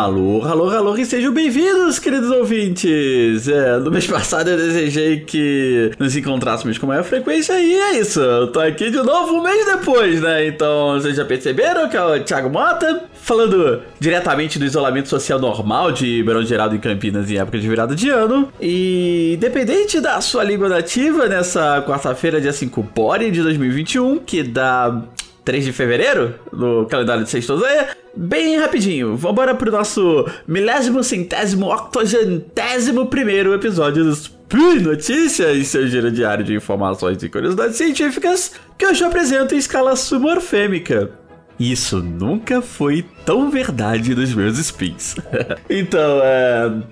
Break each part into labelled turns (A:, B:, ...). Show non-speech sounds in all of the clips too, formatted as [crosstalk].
A: Alô, alô, alô, e sejam bem-vindos, queridos ouvintes! É, no mês passado eu desejei que nos encontrássemos com maior frequência e é isso, eu tô aqui de novo um mês depois, né? Então vocês já perceberam que é o Thiago Mota, falando diretamente do isolamento social normal de Verão Geraldo em Campinas em época de virada de ano. E independente da sua língua nativa, nessa quarta-feira, dia 5 Bore de 2021, que dá 3 de fevereiro, no calendário de Sextozeia. Bem rapidinho, vambora pro nosso milésimo, centésimo, octogentésimo primeiro episódio dos Spin Notícias, seu giro diário de informações e curiosidades científicas, que eu já apresento em escala sumorfêmica. Isso nunca foi tão verdade nos meus spins. [laughs] então, é...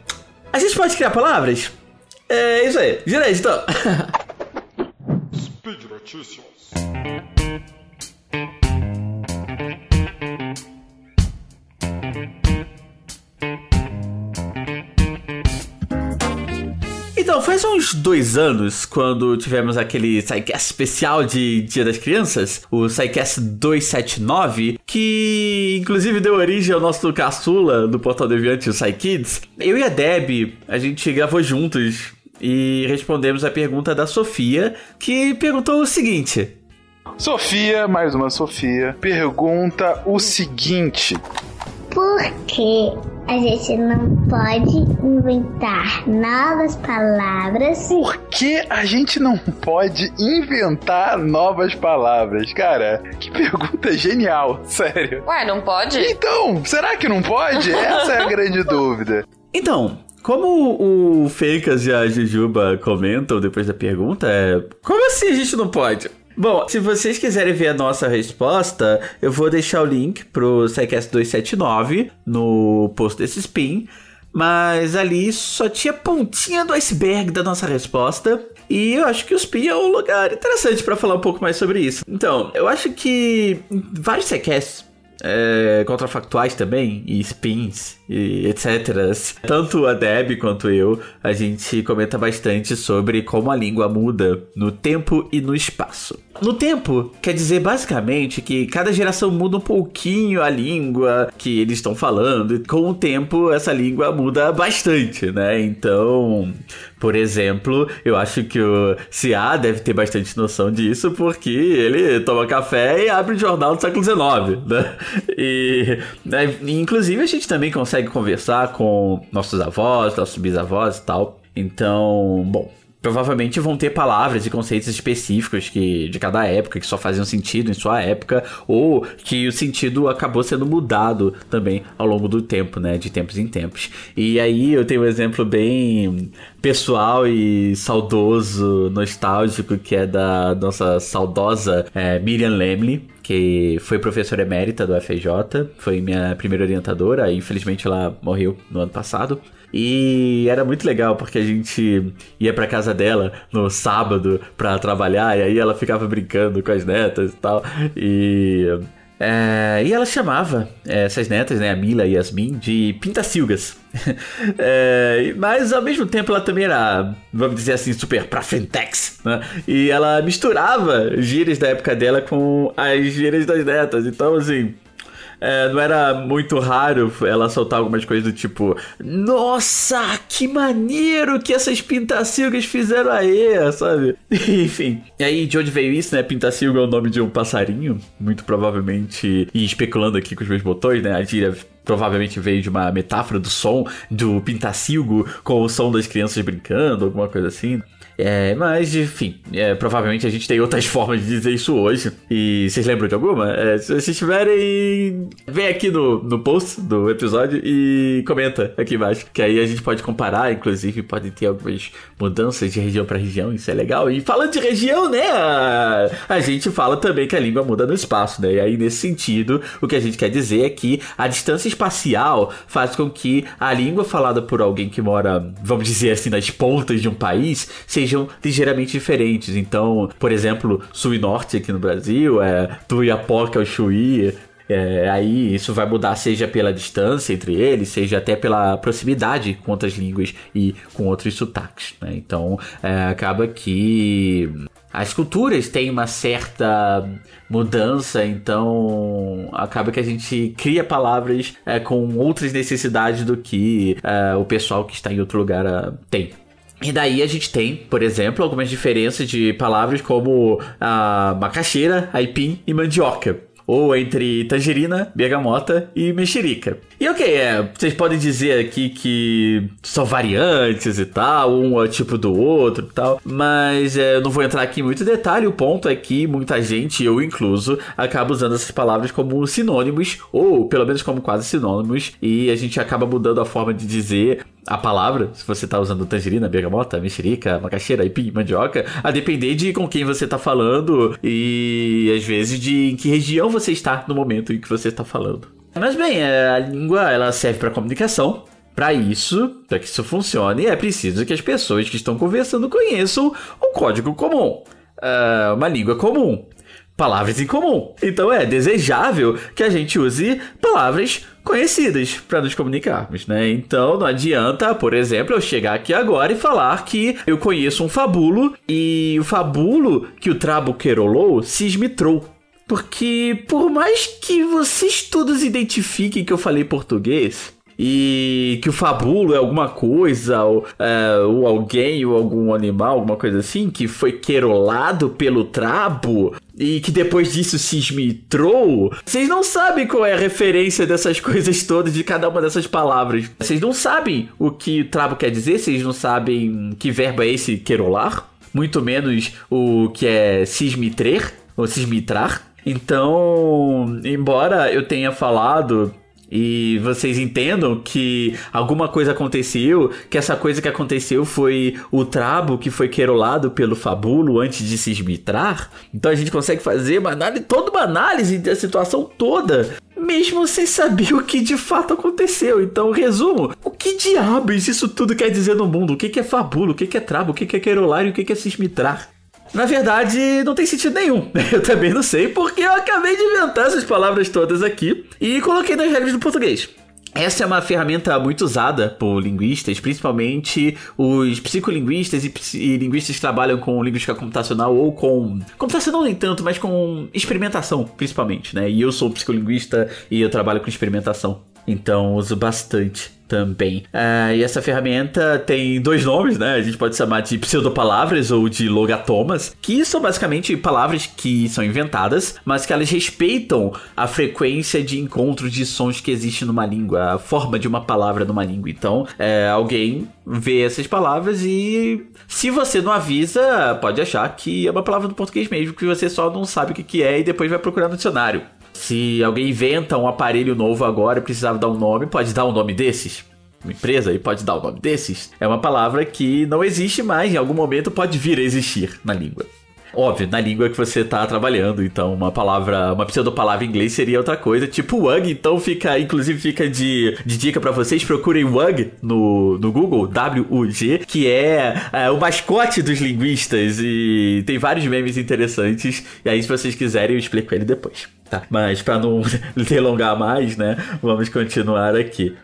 A: A gente pode criar palavras? É isso aí. Gira então. [laughs] Speed Notícias. Então, faz uns dois anos, quando tivemos aquele SciCast especial de Dia das Crianças, o SciCast 279, que inclusive deu origem ao nosso caçula do Portal Deviante, o SciKids. Eu e a Deb, a gente gravou juntos e respondemos a pergunta da Sofia, que perguntou o seguinte:
B: Sofia, mais uma Sofia, pergunta o seguinte:
C: Por que a gente não pode inventar novas palavras.
B: Por que a gente não pode inventar novas palavras? Cara, que pergunta genial, [laughs] sério.
D: Ué, não pode?
B: Então, será que não pode? Essa é a grande [laughs] dúvida.
A: Então, como o Fencas e a Jujuba comentam depois da pergunta, é. Como assim a gente não pode? Bom, se vocês quiserem ver a nossa resposta, eu vou deixar o link pro SciCast 279 no post desse spin. Mas ali só tinha pontinha do iceberg da nossa resposta. E eu acho que o Spin é um lugar interessante para falar um pouco mais sobre isso. Então, eu acho que vários sequests é, contrafactuais também, e spins, e etc. Tanto a Deb quanto eu, a gente comenta bastante sobre como a língua muda no tempo e no espaço. No tempo, quer dizer basicamente que cada geração muda um pouquinho a língua que eles estão falando, e com o tempo essa língua muda bastante, né? Então, por exemplo, eu acho que o Cia deve ter bastante noção disso, porque ele toma café e abre o jornal do século XIX, né? E, né, inclusive, a gente também consegue conversar com nossos avós, nossos bisavós e tal. Então, bom, provavelmente vão ter palavras e conceitos específicos que de cada época que só faziam sentido em sua época ou que o sentido acabou sendo mudado também ao longo do tempo, né, de tempos em tempos. E aí eu tenho um exemplo bem pessoal e saudoso, nostálgico que é da nossa saudosa é, Miriam Lemley, que foi professora emérita do FJ, foi minha primeira orientadora, infelizmente ela morreu no ano passado. E era muito legal porque a gente ia pra casa dela no sábado pra trabalhar e aí ela ficava brincando com as netas e tal. E é, e ela chamava é, essas netas, né, a Mila e a Yasmin, de pintacilgas. [laughs] é, mas ao mesmo tempo ela também era, vamos dizer assim, super pra frentex, né? E ela misturava gírias da época dela com as gírias das netas. Então, assim, é, não era muito raro ela soltar algumas coisas do tipo: Nossa, que maneiro que essas pintacilgas fizeram aí, sabe? [laughs] Enfim. E aí, de onde veio isso, né? Pintacilga é o nome de um passarinho, muito provavelmente. E especulando aqui com os meus botões, né? A gíria provavelmente veio de uma metáfora do som do pintacilgo com o som das crianças brincando, alguma coisa assim. É, mas, enfim, é, provavelmente a gente tem outras [laughs] formas de dizer isso hoje. E vocês lembram de alguma? É, se vocês tiverem, vem aqui no, no post do episódio e comenta aqui embaixo. Que aí a gente pode comparar, inclusive pode ter algumas mudanças de região para região, isso é legal. E falando de região, né? A, a gente fala também que a língua muda no espaço, né? E aí, nesse sentido, o que a gente quer dizer é que a distância espacial faz com que a língua falada por alguém que mora, vamos dizer assim, nas pontas de um país, seja sejam ligeiramente diferentes. Então, por exemplo, sul e norte aqui no Brasil, é Tuiapoca ao Chuí, é, aí isso vai mudar seja pela distância entre eles, seja até pela proximidade com outras línguas e com outros sotaques. Né? Então é, acaba que as culturas têm uma certa mudança, então acaba que a gente cria palavras é, com outras necessidades do que é, o pessoal que está em outro lugar é, tem. E daí a gente tem, por exemplo, algumas diferenças de palavras como a macaxeira, aipim e mandioca ou entre tangerina, bergamota e mexerica. E ok, é, vocês podem dizer aqui que são variantes e tal, um é tipo do outro e tal, mas é, eu não vou entrar aqui em muito detalhe. O ponto é que muita gente, eu incluso, acaba usando essas palavras como sinônimos, ou pelo menos como quase sinônimos, e a gente acaba mudando a forma de dizer a palavra, se você tá usando tangerina, bergamota, mexerica, macaxeira, aipim, mandioca, a depender de com quem você tá falando e às vezes de em que região você está no momento em que você está falando. Mas bem, é, a língua ela serve para comunicação. Para isso, para que isso funcione, é preciso que as pessoas que estão conversando conheçam um código comum, uh, uma língua comum palavras em comum. Então é desejável que a gente use palavras conhecidas para nos comunicarmos, né? Então não adianta, por exemplo, eu chegar aqui agora e falar que eu conheço um fabulo e o fabulo que o Trabo querolou se esmitrou. Porque por mais que vocês todos identifiquem que eu falei português, e que o fabulo é alguma coisa, ou, é, ou alguém, ou algum animal, alguma coisa assim, que foi querolado pelo trabo e que depois disso se esmitrou, vocês não sabem qual é a referência dessas [laughs] coisas todas, de cada uma dessas palavras. Vocês não sabem o que trabo quer dizer, vocês não sabem que verbo é esse querolar, muito menos o que é sismitrer, ou sismitrar. Então, embora eu tenha falado e vocês entendam que alguma coisa aconteceu, que essa coisa que aconteceu foi o trabo que foi querolado pelo fabulo antes de se esmitrar. Então a gente consegue fazer uma análise, toda uma análise da situação toda, mesmo sem saber [laughs] o que de fato aconteceu. Então, resumo: o que diabos isso tudo quer dizer no mundo? O que é fabulo? O que é trabo? O que é querolar e o que é se esmitrar? Na verdade, não tem sentido nenhum. [laughs] Eu também não sei, porque eu acabei de inventar essas palavras todas aqui e coloquei nas regras do português. Essa é uma ferramenta muito usada por linguistas, principalmente os psicolinguistas e, e, linguistas que trabalham com linguística computacional ou com. Computacional nem tanto, mas com experimentação, principalmente, né? E eu sou psicolinguista e eu trabalho com experimentação. Então uso bastante também. Uh, e essa ferramenta tem dois nomes, né? A gente pode chamar de pseudopalavras ou de logatomas, que são basicamente palavras que são inventadas, mas que elas respeitam a frequência de encontro de sons que existe numa língua, a forma de uma palavra numa língua. Então, é, alguém vê essas palavras e se você não avisa, pode achar que é uma palavra do português mesmo, que você só não sabe o que é e depois vai procurar no dicionário. Se alguém inventa um aparelho novo agora e precisava dar um nome, pode dar um nome desses? Uma empresa e pode dar o um nome desses? É uma palavra que não existe mais, em algum momento pode vir a existir na língua. Óbvio, na língua que você está trabalhando, então uma palavra, uma pseudopalavra em inglês seria outra coisa, tipo WUG, então fica, inclusive fica de, de dica para vocês, procurem WUG no, no Google, W-U-G, que é, é, o mascote dos linguistas e tem vários memes interessantes, e aí se vocês quiserem eu explico ele depois. Tá, mas para não [laughs] delongar mais, né, vamos continuar aqui.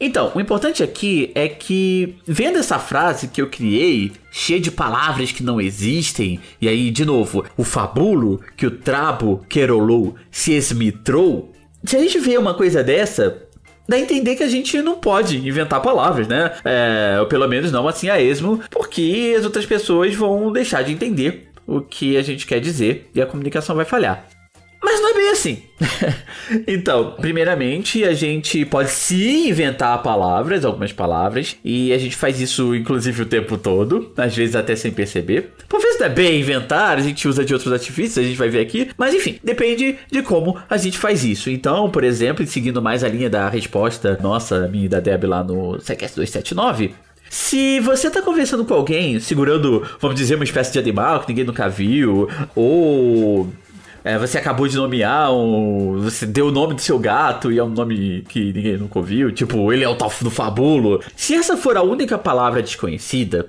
A: Então, o importante aqui é que, vendo essa frase que eu criei, cheia de palavras que não existem, e aí, de novo, o fabulo que o trabo querolou se esmitrou, se a gente vê uma coisa dessa, dá a entender que a gente não pode inventar palavras, né? É, ou pelo menos não assim a esmo, porque as outras pessoas vão deixar de entender o que a gente quer dizer e a comunicação vai falhar. Mas não é bem assim. [laughs] então, primeiramente, a gente pode se inventar palavras, algumas palavras, e a gente faz isso inclusive o tempo todo, às vezes até sem perceber. Por vezes não é bem inventar, a gente usa de outros artifícios, a gente vai ver aqui, mas enfim, depende de como a gente faz isso. Então, por exemplo, seguindo mais a linha da resposta nossa, minha e da Deb lá no Sequest 279, se você tá conversando com alguém, segurando, vamos dizer, uma espécie de animal que ninguém nunca viu, ou é, você acabou de nomear um. Você deu o nome do seu gato e é um nome que ninguém nunca ouviu. Tipo, ele é o tal do fabulo. Se essa for a única palavra desconhecida,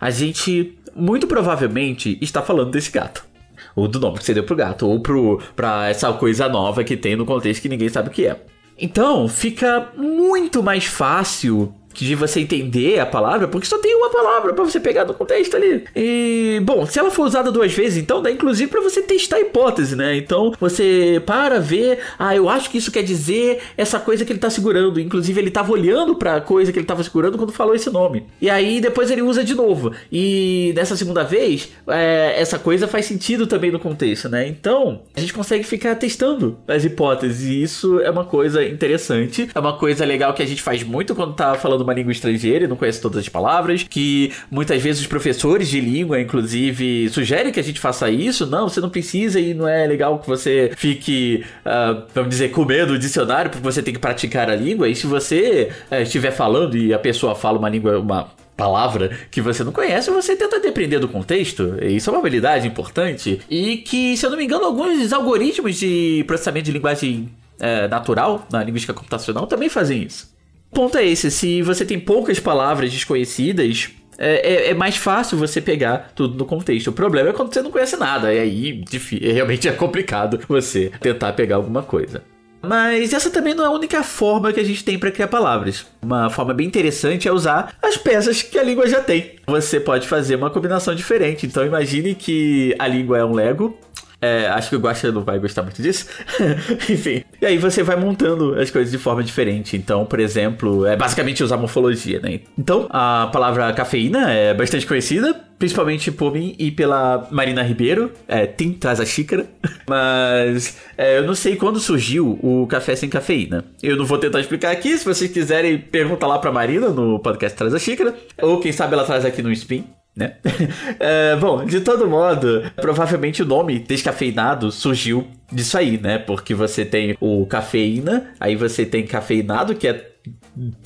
A: a gente muito provavelmente está falando desse gato. Ou do nome que você deu pro gato, ou pro, pra essa coisa nova que tem no contexto que ninguém sabe o que é. Então, fica muito mais fácil de você entender a palavra, porque só tem uma palavra para você pegar no contexto ali. E, bom, se ela for usada duas vezes, então dá inclusive para você testar a hipótese, né? Então você para ver, ah, eu acho que isso quer dizer essa coisa que ele tá segurando. Inclusive ele tava olhando para a coisa que ele tava segurando quando falou esse nome. E aí depois ele usa de novo. E nessa segunda vez, é, essa coisa faz sentido também no contexto, né? Então a gente consegue ficar testando as hipóteses. E isso é uma coisa interessante, é uma coisa legal que a gente faz muito quando tá falando uma língua estrangeira e não conhece todas as palavras, que muitas vezes os professores de língua, inclusive, sugerem que a gente faça isso. Não, você não precisa e não é legal que você fique, uh, vamos dizer, com medo do dicionário, porque você tem que praticar a língua. E se você uh, estiver falando e a pessoa fala uma língua, uma palavra que você não conhece, você tenta depender do contexto. Isso é uma habilidade importante. E que, se eu não me engano, alguns algoritmos de processamento de linguagem é, natural, na linguística computacional, também fazem isso. Ponto é esse: se você tem poucas palavras desconhecidas, é, é, é, mais fácil você pegar tudo no contexto. O problema é quando você não conhece nada, e aí difícil, realmente é complicado você tentar pegar alguma coisa. Mas essa também não é a única forma que a gente tem para criar palavras. Uma forma bem interessante é usar as peças que a língua já tem. Você pode fazer uma combinação diferente. Então imagine que a língua é um Lego é, acho que o Guaxa não vai gostar muito disso. [laughs] Enfim. E aí você vai montando as coisas de forma diferente. Então, por exemplo, é basicamente usar morfologia, né? Então, a palavra cafeína é bastante conhecida, principalmente por mim e pela Marina Ribeiro. É, Tim traz a xícara. [laughs] Mas é, eu não sei quando surgiu o café sem cafeína. Eu não vou tentar explicar aqui. Se vocês quiserem, pergunta lá pra Marina no podcast Traz a Xícara. Ou quem sabe ela traz aqui no Spin né? [laughs] é, bom, de todo modo, provavelmente o nome descafeinado surgiu disso aí, né? Porque você tem o cafeína, aí você tem cafeinado, que é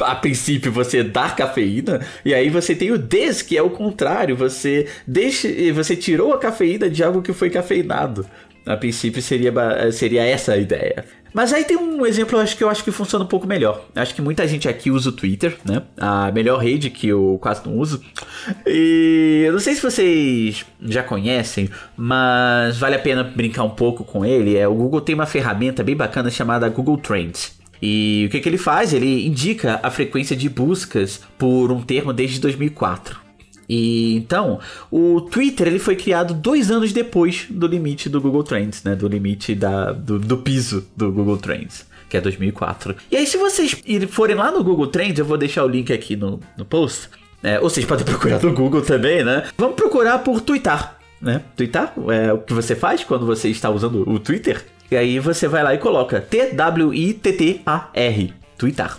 A: a princípio você dá cafeína, e aí você tem o des, que é o contrário, você deixa, você tirou a cafeína de algo que foi cafeinado. A princípio seria, seria essa a ideia. Mas aí tem um exemplo, acho que eu acho que funciona um pouco melhor. Acho que muita gente aqui usa o Twitter, né? A melhor rede que eu quase não uso. E eu não sei se vocês já conhecem, mas vale a pena brincar um pouco com ele. É, o Google tem uma ferramenta bem bacana chamada Google Trends. E o que, que ele faz? Ele indica a frequência de buscas por um termo desde 2004. E então, o Twitter ele foi criado dois anos depois do limite do Google Trends, né? Do limite da, do, do piso do Google Trends que é 2004. E aí, se vocês forem lá no Google Trends, eu vou deixar o link aqui no, no post. É, ou vocês podem [laughs] procurar no Google também, né? Vamos procurar por Twitter, né? Twitter é o que você faz quando você está usando o Twitter. E aí você vai lá e coloca T-W-I-T-T-A-R, Twitter.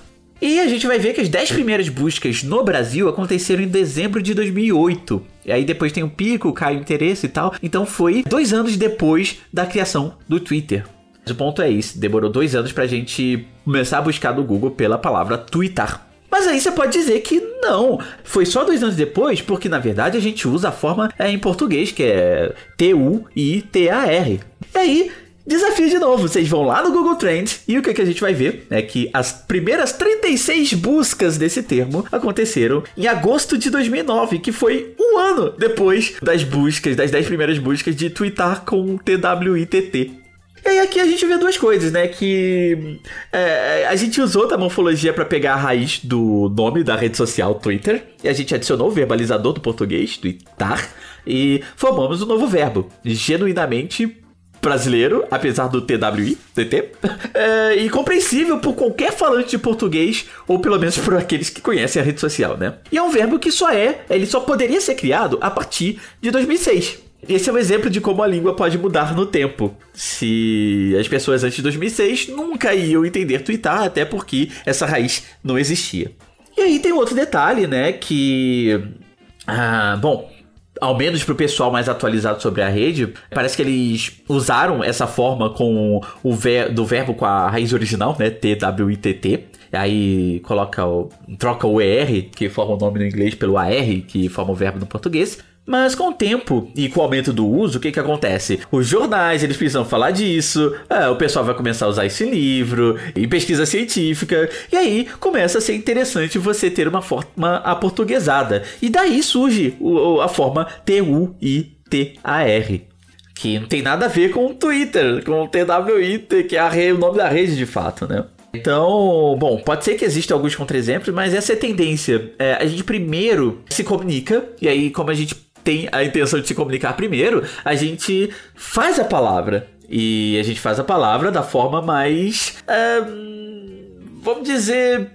A: E a gente vai ver que as 10 primeiras buscas no Brasil aconteceram em dezembro de 2008. E aí depois tem um pico, cai o interesse e tal. Então foi dois anos depois da criação do Twitter. Mas o ponto é esse, demorou dois anos pra gente começar a buscar no Google pela palavra Twitter. Mas aí você pode dizer que não, foi só dois anos depois, porque na verdade a gente usa a forma é, em português, que é T-U-I-T-A-R. E aí Desafio de novo, vocês vão lá no Google Trends e o que, que a gente vai ver é que as primeiras 36 buscas desse termo aconteceram em agosto de 2009, que foi um ano depois das buscas, das 10 primeiras buscas de twittar com TWITT. E aí aqui a gente vê duas coisas, né? Que é, a gente usou da morfologia para pegar a raiz do nome da rede social Twitter. E a gente adicionou o verbalizador do português, twittar. E formamos um novo verbo, genuinamente brasileiro, apesar do TWI, TT, é, e compreensível por qualquer falante de português, ou pelo menos por aqueles que conhecem a rede social, né? E é um verbo que só é, ele só poderia ser criado a partir de 2006. Esse é um exemplo de como a língua pode mudar no tempo. Se as pessoas antes de 2006 nunca iam entender twittar, até porque essa raiz não existia. E aí tem outro detalhe, né, que... Ah, bom, ao menos pro pessoal mais atualizado sobre a rede, parece que eles usaram essa forma com o ver, do verbo com a raiz original, né? T-W-I-T-T. Aí coloca o, troca o ER, que forma o nome no inglês, pelo AR, que forma o verbo no português. Mas com o tempo e com o aumento do uso, o que que acontece? Os jornais, eles precisam falar disso, é, o pessoal vai começar a usar esse livro, e pesquisa científica, e aí começa a ser interessante você ter uma forma aportuguesada. E daí surge a forma T-U-I-T-A-R que não tem nada a ver com o Twitter, com o TWI, que é o nome da rede de fato, né? Então, bom, pode ser que existam alguns contra-exemplos, mas essa é a tendência. É, a gente primeiro se comunica, e aí, como a gente tem a intenção de se comunicar primeiro, a gente faz a palavra. E a gente faz a palavra da forma mais. Vamos dizer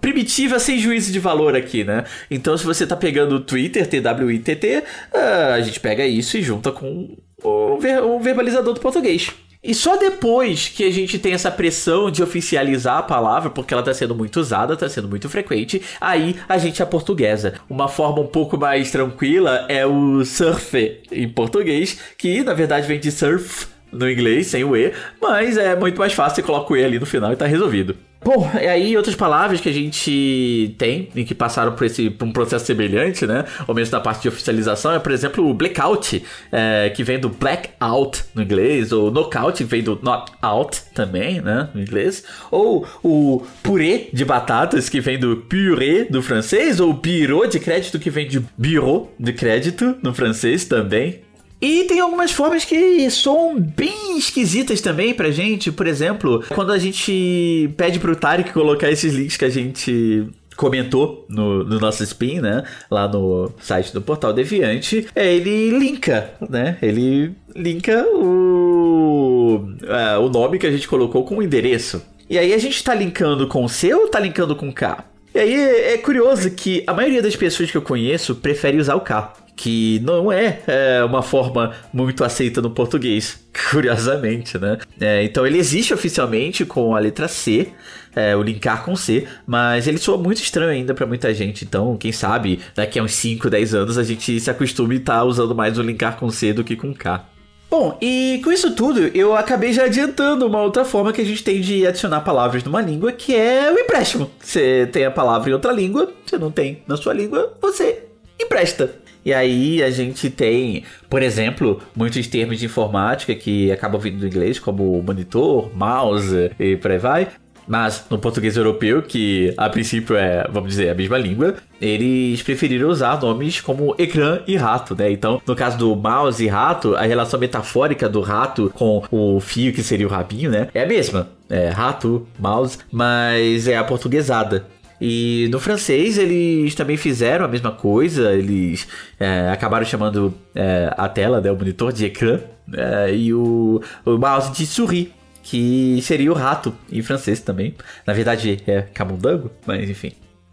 A: primitiva sem juízo de valor aqui, né? Então, se você tá pegando o Twitter, TWITT, ah, a gente pega isso e junta com o, ver, o verbalizador do português. E só depois que a gente tem essa pressão de oficializar a palavra, porque ela está sendo muito usada, está sendo muito frequente, aí a gente é portuguesa. Uma forma um pouco mais tranquila é o surf em português, que na verdade vem de surf no inglês, sem o E, mas é muito mais fácil, você coloca o E ali no final e está resolvido. Bom, e aí outras palavras que a gente tem e que passaram por, esse, por um processo semelhante, né? Ou mesmo da parte de oficialização, é, por exemplo, o blackout, é, que vem do blackout no inglês, ou knockout, que vem do not out também, né? No inglês. Ou o purê de batatas, que vem do purê do francês, ou bureau de crédito, que vem de bureau de crédito no francês também. E tem algumas formas que são bem esquisitas também pra gente. Por exemplo, quando a gente pede pro Tarek colocar esses links que a gente comentou no, no, nosso spin, né? Lá no site do Portal Deviante, é, ele linka, né? Ele linka o, é, o nome que a gente colocou com o endereço. E aí a gente tá linkando com C ou tá linkando com K? E aí é curioso que a maioria das pessoas que eu conheço prefere usar o K que não é, é, uma forma muito aceita no português, [laughs] curiosamente, né? É, então ele existe oficialmente com a letra C, é, o linkar com C, mas ele soa muito estranho ainda para muita gente. Então, quem sabe daqui a uns 5, 10 anos a gente se acostume a estar tá usando mais o linkar com C do que com K. Bom, e com isso tudo, eu acabei já adiantando uma outra forma que a gente tem de adicionar palavras numa língua, que é o empréstimo. Você tem a palavra em outra língua, você não tem na sua língua, você empresta. E aí a gente tem, por exemplo, muitos termos de informática que acabam vindo do inglês, como monitor, mouse e por aí vai. Mas no português europeu, que a princípio é, vamos dizer, a mesma língua, eles preferiram usar nomes como ecrã e rato, né? Então, no caso do mouse e rato, a relação metafórica do rato com o fio que seria o rabinho, né? É a mesma. É rato, mouse, mas é a portuguesada. E no francês eles também fizeram a mesma coisa, eles é, acabaram chamando é, a tela, né, o monitor de ecrã, é, e o, o mouse de souris, que seria o rato em francês também. Na verdade é camundongo, mas enfim.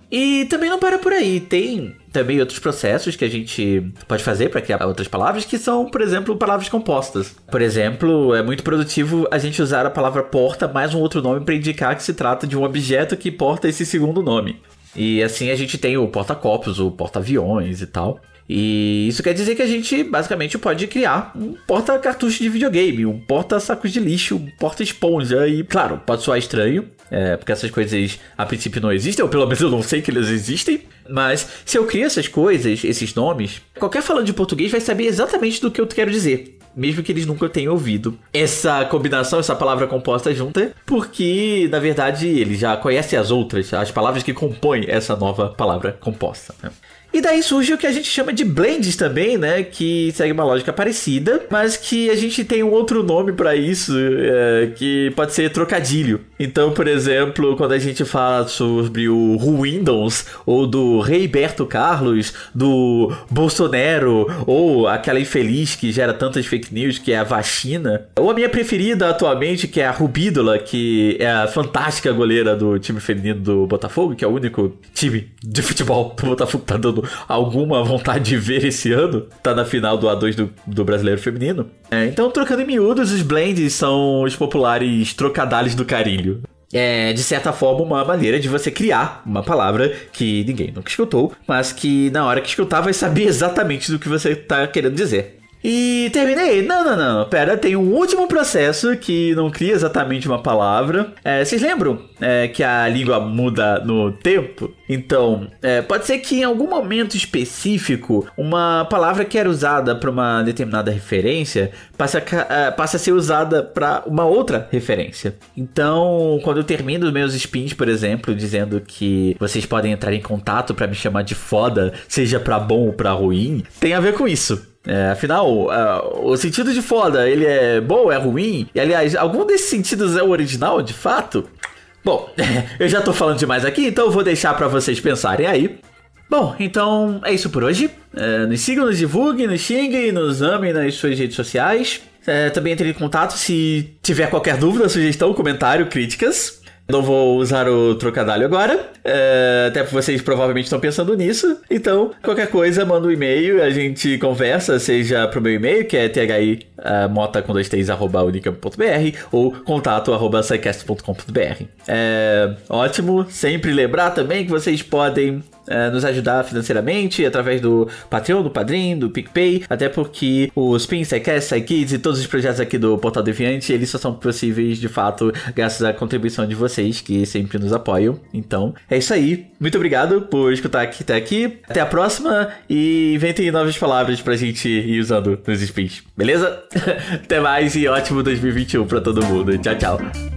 A: E também não para por aí, tem também outros processos que a gente pode fazer para criar outras palavras, que são, por exemplo, palavras compostas. Por exemplo, é muito produtivo a gente usar a palavra porta mais um outro nome para indicar que se trata de um objeto que porta esse segundo nome. E assim a gente tem o porta-copos, o porta-aviões e tal. E isso quer dizer que a gente basicamente pode criar um porta-cartucho de videogame, um porta-sacos de lixo, um porta-esponja. E claro, pode soar estranho, é, porque essas coisas a princípio não existem, ou pelo menos eu não sei que elas existem. Mas se eu crio essas coisas, esses nomes, qualquer falando de português vai saber exatamente do que eu quero dizer. Mesmo que eles nunca tenham ouvido essa combinação, essa palavra composta junta, porque na verdade eles já conhecem as outras, as palavras que compõem essa nova palavra composta. Né? E daí surge o que a gente chama de blends também, né? Que segue uma lógica parecida, mas que a gente tem um outro nome para isso, é, que pode ser trocadilho. Então, por exemplo, quando a gente fala sobre o Windows, ou do Rei Berto Carlos, do Bolsonaro, ou aquela infeliz que gera tantas fake news, que é a vacina, ou a minha preferida atualmente, que é a Rubídola, que é a fantástica goleira do time feminino do Botafogo, que é o único time de futebol do Botafogo que tá dando alguma vontade de ver esse ano, tá na final do A2 do, do Brasileiro Feminino. É, então, trocando em miúdos, os blends são os populares trocadalhos do carilho. É, de certa forma, uma maneira de você criar uma palavra que ninguém nunca escutou, mas que na hora que escutar vai saber [laughs] exatamente do que você está querendo dizer. E terminei? Não, não, não. Pera, tem um último processo que não cria exatamente uma palavra. É, vocês lembram é, que a língua muda no tempo? Então, é, pode ser que em algum momento específico uma palavra que era usada para uma determinada referência passe a, é, passe a ser usada para uma outra referência. Então, quando eu termino meus spins, por exemplo, dizendo que vocês podem entrar em contato para me chamar de foda, seja para bom ou para ruim, tem a ver com isso. É, afinal, uh, o sentido de foda, ele é bom, é ruim? E aliás, algum desses sentidos é o original, de fato? Bom, [laughs] eu já tô falando demais aqui, então eu vou deixar para vocês pensarem aí. Bom, então é isso por hoje. É, nos sigam, nos divulguem, nos xinguem, nos amem nas suas redes sociais. É, também entre em contato se tiver qualquer dúvida, sugestão, comentário, críticas. Não vou usar o trocadilho agora, é, até porque vocês provavelmente estão pensando nisso. Então, qualquer coisa, manda um e-mail, a gente conversa, seja pro meu e-mail, que é thi uh, mota com dois t's, arroba unicamp.br ou contato arroba É, ótimo, sempre lembrar também que vocês podem é, nos ajudar financeiramente através do Patreon, do Padrim, do PicPay, até porque os Pins, SciCast, SciKids e todos os projetos aqui do Portal Deviante, eles só são possíveis de fato graças à contribuição de vocês que sempre nos apoiam. Então, é isso aí. Muito obrigado por escutar aqui até aqui. Até a próxima e inventem novas palavras pra gente ir usando nos spins, beleza? [laughs] até mais e ótimo 2021 pra todo mundo. Tchau, tchau.